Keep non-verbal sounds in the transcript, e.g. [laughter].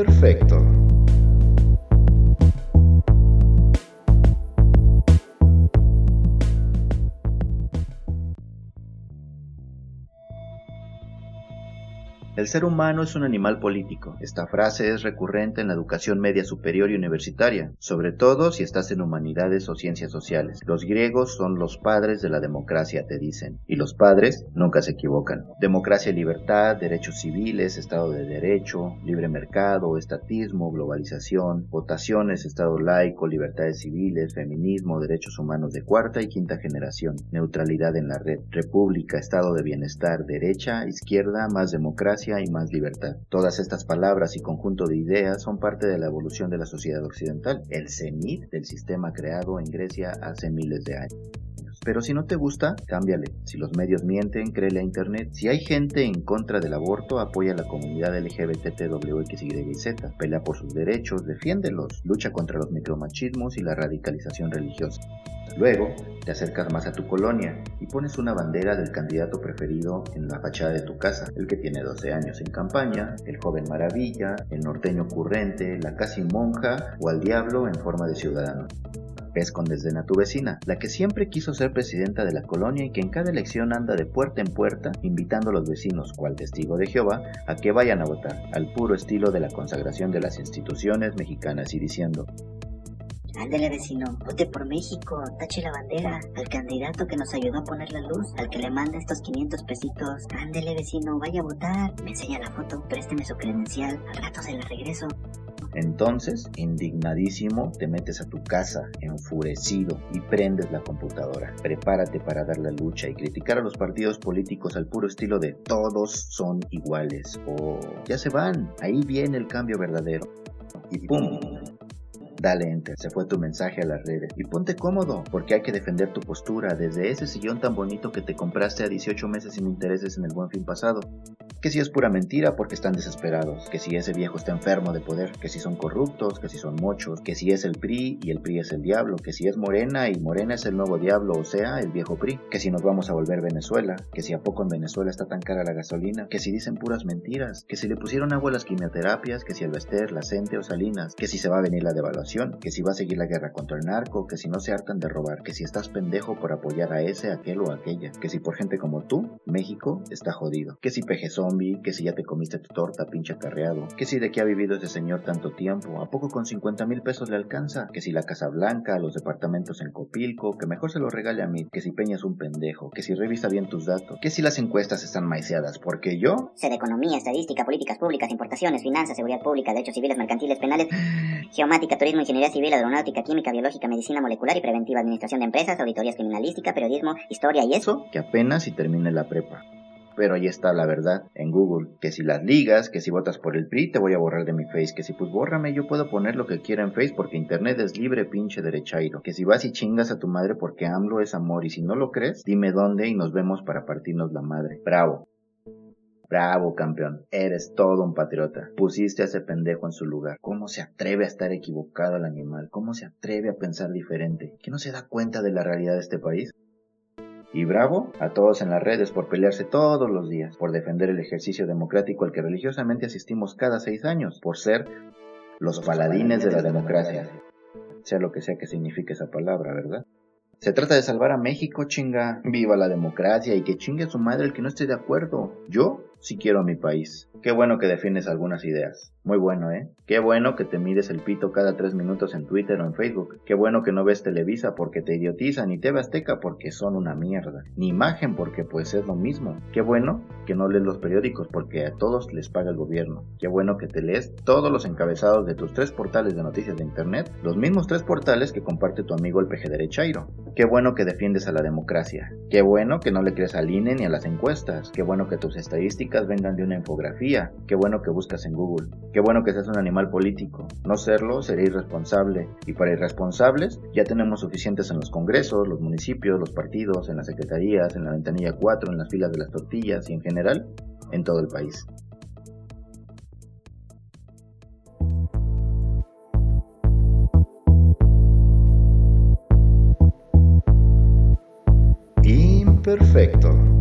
Imperfecto. El ser humano es un animal político. Esta frase es recurrente en la educación media superior y universitaria, sobre todo si estás en humanidades o ciencias sociales. Los griegos son los padres de la democracia, te dicen, y los padres nunca se equivocan. Democracia y libertad, derechos civiles, Estado de Derecho, libre mercado, estatismo, globalización, votaciones, Estado laico, libertades civiles, feminismo, derechos humanos de cuarta y quinta generación, neutralidad en la red, república, Estado de bienestar, derecha, izquierda, más democracia, y más libertad. Todas estas palabras y conjunto de ideas son parte de la evolución de la sociedad occidental, el cenit del sistema creado en Grecia hace miles de años. Pero si no te gusta, cámbiale. Si los medios mienten, créele a Internet. Si hay gente en contra del aborto, apoya a la comunidad LGBTWXYZ. Pelea por sus derechos, defiéndelos. Lucha contra los micromachismos y la radicalización religiosa. Luego, te acercas más a tu colonia y pones una bandera del candidato preferido en la fachada de tu casa, el que tiene 12 años en campaña, el joven maravilla, el norteño ocurrente, la casi monja o al diablo en forma de ciudadano. Ves con desdén a tu vecina, la que siempre quiso ser presidenta de la colonia y que en cada elección anda de puerta en puerta invitando a los vecinos, cual testigo de Jehová, a que vayan a votar, al puro estilo de la consagración de las instituciones mexicanas y diciendo, Ándele vecino, vote por México, tache la bandera, al candidato que nos ayudó a poner la luz, al que le manda estos 500 pesitos. Ándele vecino, vaya a votar, me enseña la foto, présteme su credencial, al rato se la regreso. Entonces, indignadísimo, te metes a tu casa, enfurecido, y prendes la computadora. Prepárate para dar la lucha y criticar a los partidos políticos al puro estilo de todos son iguales o ya se van, ahí viene el cambio verdadero. Y ¡pum! Dale enter, se fue tu mensaje a las redes. Y ponte cómodo, porque hay que defender tu postura desde ese sillón tan bonito que te compraste a 18 meses sin intereses en el buen fin pasado que si es pura mentira porque están desesperados, que si ese viejo está enfermo de poder, que si son corruptos, que si son mochos, que si es el PRI y el PRI es el diablo, que si es Morena y Morena es el nuevo diablo, o sea, el viejo PRI, que si nos vamos a volver Venezuela, que si a poco en Venezuela está tan cara la gasolina, que si dicen puras mentiras, que si le pusieron agua a las quimioterapias, que si el Bester, la Cente o Salinas, que si se va a venir la devaluación, que si va a seguir la guerra contra el narco, que si no se hartan de robar, que si estás pendejo por apoyar a ese, aquel o aquella, que si por gente como tú, México está jodido, que si que si ya te comiste tu torta, pinche acarreado, que si de qué ha vivido ese señor tanto tiempo, ¿a poco con 50 mil pesos le alcanza? Que si la Casa Blanca, los departamentos en Copilco, que mejor se lo regale a mí, que si Peña es un pendejo, que si revisa bien tus datos, que si las encuestas están maiceadas, porque yo... Sé de economía, estadística, políticas públicas, importaciones, finanzas, seguridad pública, derechos civiles, mercantiles, penales, [sighs] geomática, turismo, ingeniería civil, aeronáutica, química, biológica, medicina molecular y preventiva, administración de empresas, auditorías criminalística, periodismo, historia y eso... Que apenas si termine la prepa pero ahí está la verdad en Google, que si las ligas, que si votas por el PRI te voy a borrar de mi face, que si pues bórrame yo puedo poner lo que quiera en face porque internet es libre pinche derechairo, que si vas y chingas a tu madre porque AMLO es amor y si no lo crees, dime dónde y nos vemos para partirnos la madre. Bravo. Bravo, campeón. Eres todo un patriota. Pusiste a ese pendejo en su lugar. ¿Cómo se atreve a estar equivocado el animal? ¿Cómo se atreve a pensar diferente? ¿Que no se da cuenta de la realidad de este país? Y bravo a todos en las redes por pelearse todos los días, por defender el ejercicio democrático al que religiosamente asistimos cada seis años, por ser los paladines de la democracia. Sea lo que sea que signifique esa palabra, ¿verdad? Se trata de salvar a México, chinga. Viva la democracia y que chingue a su madre el que no esté de acuerdo. Yo sí quiero a mi país. Qué bueno que defiendes algunas ideas. Muy bueno, ¿eh? Qué bueno que te mides el pito cada tres minutos en Twitter o en Facebook. Qué bueno que no ves Televisa porque te idiotizan, ni TV Azteca porque son una mierda. Ni Imagen porque pues es lo mismo. Qué bueno que no lees los periódicos porque a todos les paga el gobierno. Qué bueno que te lees todos los encabezados de tus tres portales de noticias de internet. Los mismos tres portales que comparte tu amigo el Derechairo. Qué bueno que defiendes a la democracia. Qué bueno que no le crees al INE ni a las encuestas. Qué bueno que tus estadísticas vengan de una infografía. Qué bueno que buscas en Google. Qué bueno que seas un animal político. No serlo sería irresponsable. Y para irresponsables ya tenemos suficientes en los congresos, los municipios, los partidos, en las secretarías, en la ventanilla 4, en las filas de las tortillas y en general en todo el país. Imperfecto.